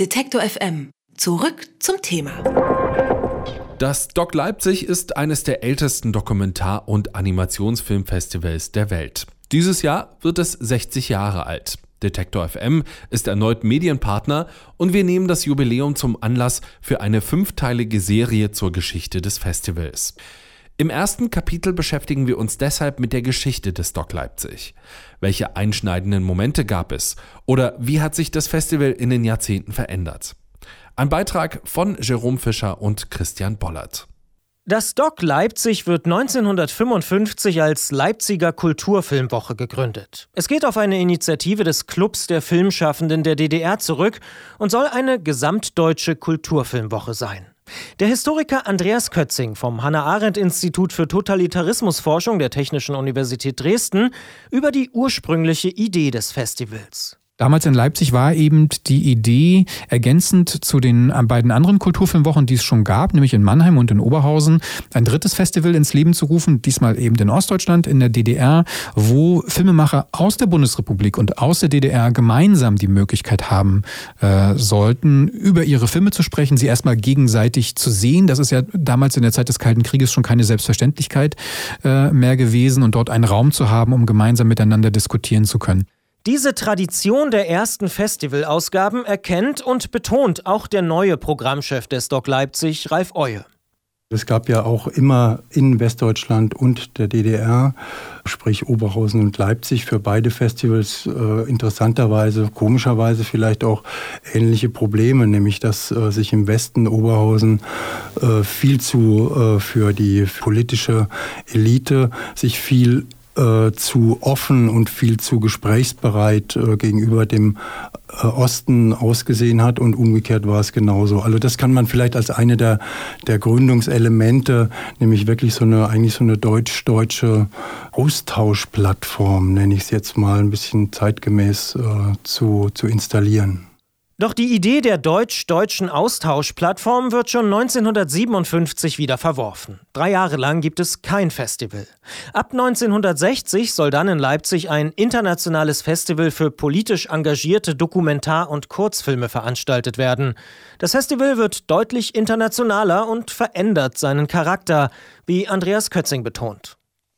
Detektor FM. Zurück zum Thema. Das Doc Leipzig ist eines der ältesten Dokumentar- und Animationsfilmfestivals der Welt. Dieses Jahr wird es 60 Jahre alt. Detektor FM ist erneut Medienpartner und wir nehmen das Jubiläum zum Anlass für eine fünfteilige Serie zur Geschichte des Festivals. Im ersten Kapitel beschäftigen wir uns deshalb mit der Geschichte des Doc Leipzig. Welche einschneidenden Momente gab es? Oder wie hat sich das Festival in den Jahrzehnten verändert? Ein Beitrag von Jerome Fischer und Christian Bollert. Das Doc Leipzig wird 1955 als Leipziger Kulturfilmwoche gegründet. Es geht auf eine Initiative des Clubs der Filmschaffenden der DDR zurück und soll eine gesamtdeutsche Kulturfilmwoche sein. Der Historiker Andreas Kötzing vom Hannah-Arendt-Institut für Totalitarismusforschung der Technischen Universität Dresden über die ursprüngliche Idee des Festivals. Damals in Leipzig war eben die Idee, ergänzend zu den beiden anderen Kulturfilmwochen, die es schon gab, nämlich in Mannheim und in Oberhausen, ein drittes Festival ins Leben zu rufen, diesmal eben in Ostdeutschland, in der DDR, wo Filmemacher aus der Bundesrepublik und aus der DDR gemeinsam die Möglichkeit haben äh, sollten, über ihre Filme zu sprechen, sie erstmal gegenseitig zu sehen. Das ist ja damals in der Zeit des Kalten Krieges schon keine Selbstverständlichkeit äh, mehr gewesen und dort einen Raum zu haben, um gemeinsam miteinander diskutieren zu können. Diese Tradition der ersten Festivalausgaben erkennt und betont auch der neue Programmchef des Doc Leipzig, Ralf Eue. Es gab ja auch immer in Westdeutschland und der DDR, sprich Oberhausen und Leipzig, für beide Festivals äh, interessanterweise, komischerweise vielleicht auch ähnliche Probleme, nämlich dass äh, sich im Westen Oberhausen äh, viel zu äh, für die politische Elite sich viel äh, zu offen und viel zu gesprächsbereit äh, gegenüber dem äh, Osten ausgesehen hat und umgekehrt war es genauso. Also das kann man vielleicht als eine der, der Gründungselemente, nämlich wirklich so eine, eigentlich so eine deutsch-deutsche Austauschplattform, nenne ich es jetzt mal, ein bisschen zeitgemäß äh, zu, zu installieren. Doch die Idee der deutsch-deutschen Austauschplattform wird schon 1957 wieder verworfen. Drei Jahre lang gibt es kein Festival. Ab 1960 soll dann in Leipzig ein internationales Festival für politisch engagierte Dokumentar- und Kurzfilme veranstaltet werden. Das Festival wird deutlich internationaler und verändert seinen Charakter, wie Andreas Kötzing betont.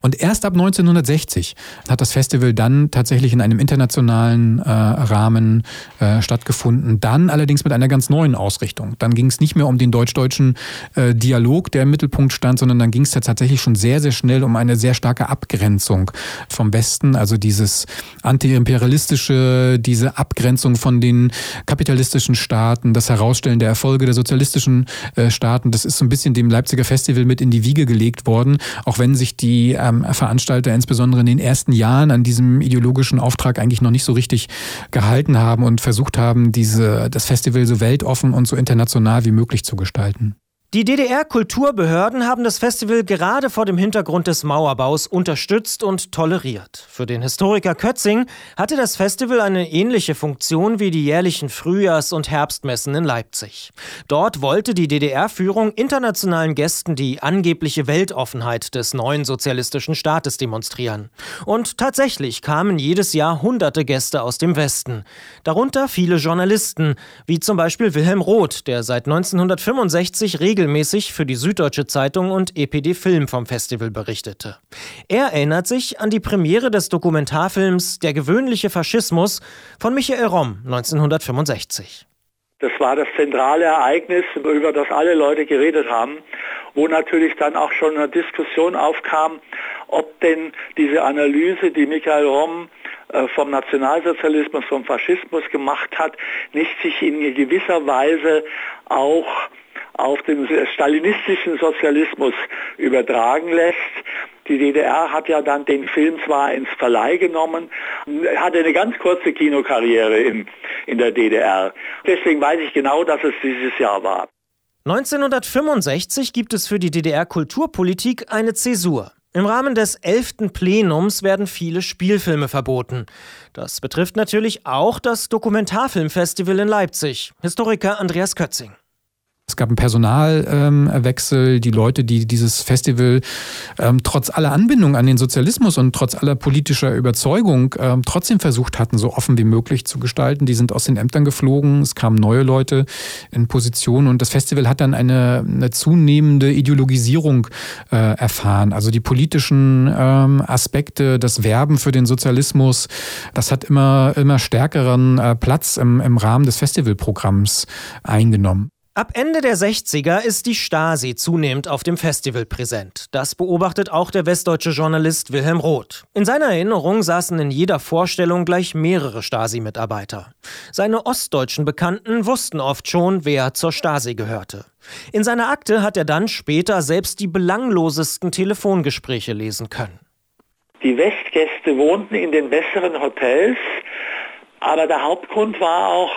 Und erst ab 1960 hat das Festival dann tatsächlich in einem internationalen äh, Rahmen äh, stattgefunden. Dann allerdings mit einer ganz neuen Ausrichtung. Dann ging es nicht mehr um den deutsch-deutschen äh, Dialog, der im Mittelpunkt stand, sondern dann ging es tatsächlich schon sehr, sehr schnell um eine sehr starke Abgrenzung vom Westen. Also dieses antiimperialistische, diese Abgrenzung von den kapitalistischen Staaten, das Herausstellen der Erfolge der sozialistischen äh, Staaten. Das ist so ein bisschen dem Leipziger Festival mit in die Wiege gelegt worden, auch wenn sich die ähm, Veranstalter insbesondere in den ersten Jahren an diesem ideologischen Auftrag eigentlich noch nicht so richtig gehalten haben und versucht haben, diese, das Festival so weltoffen und so international wie möglich zu gestalten. Die DDR-Kulturbehörden haben das Festival gerade vor dem Hintergrund des Mauerbaus unterstützt und toleriert. Für den Historiker Kötzing hatte das Festival eine ähnliche Funktion wie die jährlichen Frühjahrs- und Herbstmessen in Leipzig. Dort wollte die DDR-Führung internationalen Gästen die angebliche Weltoffenheit des neuen sozialistischen Staates demonstrieren. Und tatsächlich kamen jedes Jahr hunderte Gäste aus dem Westen. Darunter viele Journalisten, wie zum Beispiel Wilhelm Roth, der seit 1965 regelmäßig regelmäßig für die Süddeutsche Zeitung und EPD Film vom Festival berichtete. Er erinnert sich an die Premiere des Dokumentarfilms Der gewöhnliche Faschismus von Michael Romm 1965. Das war das zentrale Ereignis, über das alle Leute geredet haben, wo natürlich dann auch schon eine Diskussion aufkam, ob denn diese Analyse, die Michael Romm äh, vom Nationalsozialismus, vom Faschismus gemacht hat, nicht sich in gewisser Weise auch auf den stalinistischen Sozialismus übertragen lässt. Die DDR hat ja dann den Film zwar ins Verleih genommen, hatte eine ganz kurze Kinokarriere in, in der DDR. Deswegen weiß ich genau, dass es dieses Jahr war. 1965 gibt es für die DDR-Kulturpolitik eine Zäsur. Im Rahmen des 11. Plenums werden viele Spielfilme verboten. Das betrifft natürlich auch das Dokumentarfilmfestival in Leipzig. Historiker Andreas Kötzing. Es gab einen Personalwechsel. Ähm, die Leute, die dieses Festival ähm, trotz aller Anbindung an den Sozialismus und trotz aller politischer Überzeugung ähm, trotzdem versucht hatten, so offen wie möglich zu gestalten, die sind aus den Ämtern geflogen. Es kamen neue Leute in Position und das Festival hat dann eine, eine zunehmende Ideologisierung äh, erfahren. Also die politischen ähm, Aspekte, das Werben für den Sozialismus, das hat immer, immer stärkeren äh, Platz im, im Rahmen des Festivalprogramms eingenommen. Ab Ende der 60er ist die Stasi zunehmend auf dem Festival präsent. Das beobachtet auch der westdeutsche Journalist Wilhelm Roth. In seiner Erinnerung saßen in jeder Vorstellung gleich mehrere Stasi-Mitarbeiter. Seine ostdeutschen Bekannten wussten oft schon, wer zur Stasi gehörte. In seiner Akte hat er dann später selbst die belanglosesten Telefongespräche lesen können. Die Westgäste wohnten in den besseren Hotels, aber der Hauptgrund war auch,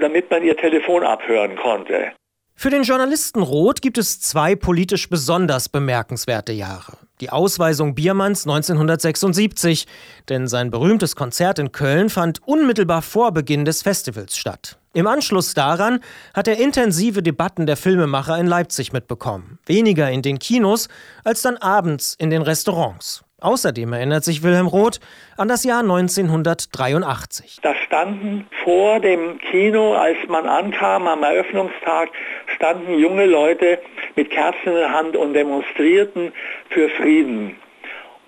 damit man ihr Telefon abhören konnte. Für den Journalisten Roth gibt es zwei politisch besonders bemerkenswerte Jahre. Die Ausweisung Biermanns 1976, denn sein berühmtes Konzert in Köln fand unmittelbar vor Beginn des Festivals statt. Im Anschluss daran hat er intensive Debatten der Filmemacher in Leipzig mitbekommen. Weniger in den Kinos als dann abends in den Restaurants. Außerdem erinnert sich Wilhelm Roth an das Jahr 1983. Da standen vor dem Kino, als man ankam am Eröffnungstag, standen junge Leute mit Kerzen in der Hand und demonstrierten für Frieden.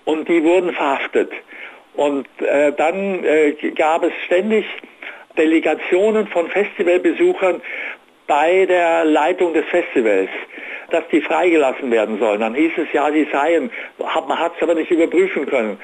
Und die wurden verhaftet. Und äh, dann äh, gab es ständig Delegationen von Festivalbesuchern bei der Leitung des Festivals dass die freigelassen werden sollen. Dann hieß es ja, sie seien, man hat es aber nicht überprüfen können.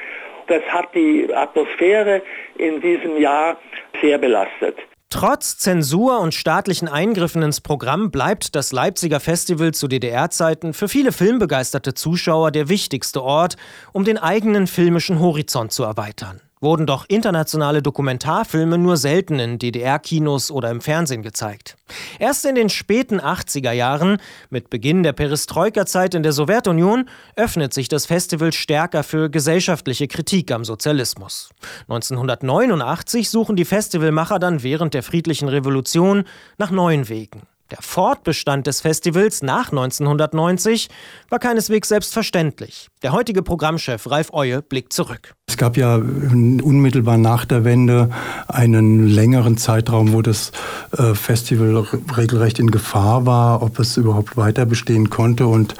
Das hat die Atmosphäre in diesem Jahr sehr belastet. Trotz Zensur und staatlichen Eingriffen ins Programm bleibt das Leipziger Festival zu DDR-Zeiten für viele filmbegeisterte Zuschauer der wichtigste Ort, um den eigenen filmischen Horizont zu erweitern wurden doch internationale Dokumentarfilme nur selten in DDR-Kinos oder im Fernsehen gezeigt. Erst in den späten 80er Jahren, mit Beginn der Perestroika-Zeit in der Sowjetunion, öffnet sich das Festival stärker für gesellschaftliche Kritik am Sozialismus. 1989 suchen die Festivalmacher dann während der friedlichen Revolution nach neuen Wegen. Der Fortbestand des Festivals nach 1990 war keineswegs selbstverständlich. Der heutige Programmchef Ralf Eue blickt zurück. Es gab ja unmittelbar nach der Wende einen längeren Zeitraum, wo das äh, Festival regelrecht in Gefahr war, ob es überhaupt weiter bestehen konnte. Und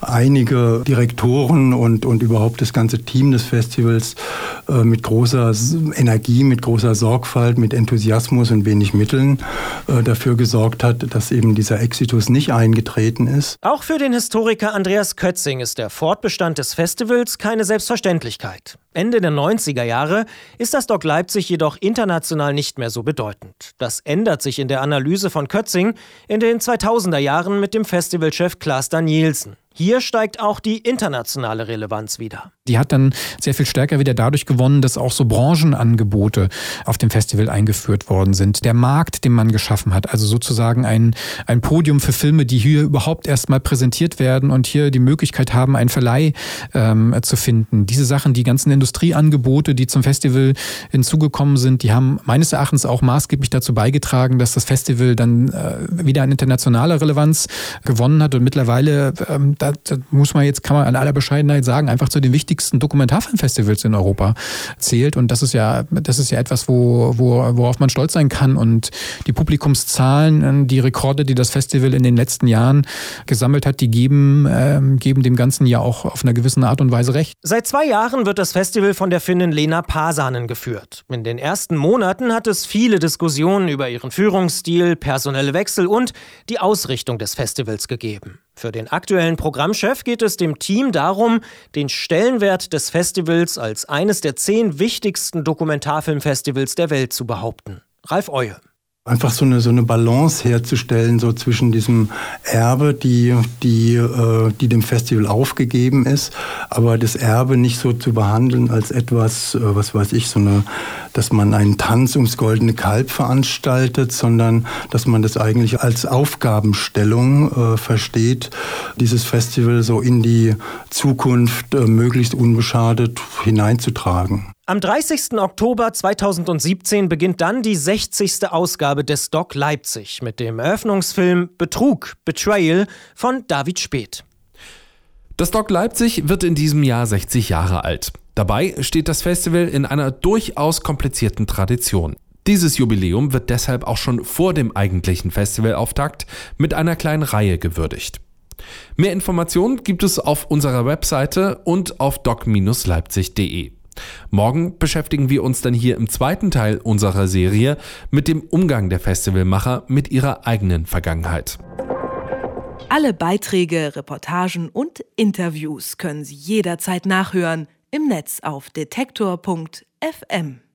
einige Direktoren und, und überhaupt das ganze Team des Festivals äh, mit großer Energie, mit großer Sorgfalt, mit Enthusiasmus und wenig Mitteln äh, dafür gesorgt hat, dass eben dieser Exitus nicht eingetreten ist. Auch für den Historiker Andreas Kötzing ist der Fortbestand des Festivals keine Selbstverständlichkeit. Ende der 90er Jahre ist das Doc Leipzig jedoch international nicht mehr so bedeutend. Das ändert sich in der Analyse von Kötzing in den 2000er Jahren mit dem Festivalchef Klaas Danielsen. Hier steigt auch die internationale Relevanz wieder. Die hat dann sehr viel stärker wieder dadurch gewonnen, dass auch so Branchenangebote auf dem Festival eingeführt worden sind. Der Markt, den man geschaffen hat, also sozusagen ein, ein Podium für Filme, die hier überhaupt erstmal präsentiert werden und hier die Möglichkeit haben, einen Verleih ähm, zu finden. Diese Sachen, die ganzen Industrieangebote, die zum Festival hinzugekommen sind, die haben meines Erachtens auch maßgeblich dazu beigetragen, dass das Festival dann äh, wieder an internationaler Relevanz gewonnen hat und mittlerweile ähm, da, da muss man jetzt, kann man an aller Bescheidenheit sagen, einfach zu den wichtigsten Dokumentarfilmfestivals in Europa zählt. Und das ist ja, das ist ja etwas, wo, wo, worauf man stolz sein kann. Und die Publikumszahlen, die Rekorde, die das Festival in den letzten Jahren gesammelt hat, die geben, äh, geben dem Ganzen ja auch auf einer gewissen Art und Weise recht. Seit zwei Jahren wird das Festival von der Finnin Lena Pasanen geführt. In den ersten Monaten hat es viele Diskussionen über ihren Führungsstil, personelle Wechsel und die Ausrichtung des Festivals gegeben. Für den aktuellen Programmchef geht es dem Team darum, den Stellenwert des Festivals als eines der zehn wichtigsten Dokumentarfilmfestivals der Welt zu behaupten. Ralf Eue einfach so eine, so eine Balance herzustellen, so zwischen diesem Erbe, die, die, äh, die dem Festival aufgegeben ist, aber das Erbe nicht so zu behandeln als etwas, äh, was weiß ich, so eine, dass man einen Tanz ums goldene Kalb veranstaltet, sondern dass man das eigentlich als Aufgabenstellung äh, versteht, dieses Festival so in die Zukunft äh, möglichst unbeschadet hineinzutragen. Am 30. Oktober 2017 beginnt dann die 60. Ausgabe des Doc Leipzig mit dem Eröffnungsfilm Betrug, Betrayal von David Speth. Das Doc Leipzig wird in diesem Jahr 60 Jahre alt. Dabei steht das Festival in einer durchaus komplizierten Tradition. Dieses Jubiläum wird deshalb auch schon vor dem eigentlichen Festivalauftakt mit einer kleinen Reihe gewürdigt. Mehr Informationen gibt es auf unserer Webseite und auf doc-leipzig.de. Morgen beschäftigen wir uns dann hier im zweiten Teil unserer Serie mit dem Umgang der Festivalmacher mit ihrer eigenen Vergangenheit. Alle Beiträge, Reportagen und Interviews können Sie jederzeit nachhören im Netz auf detektor.fm.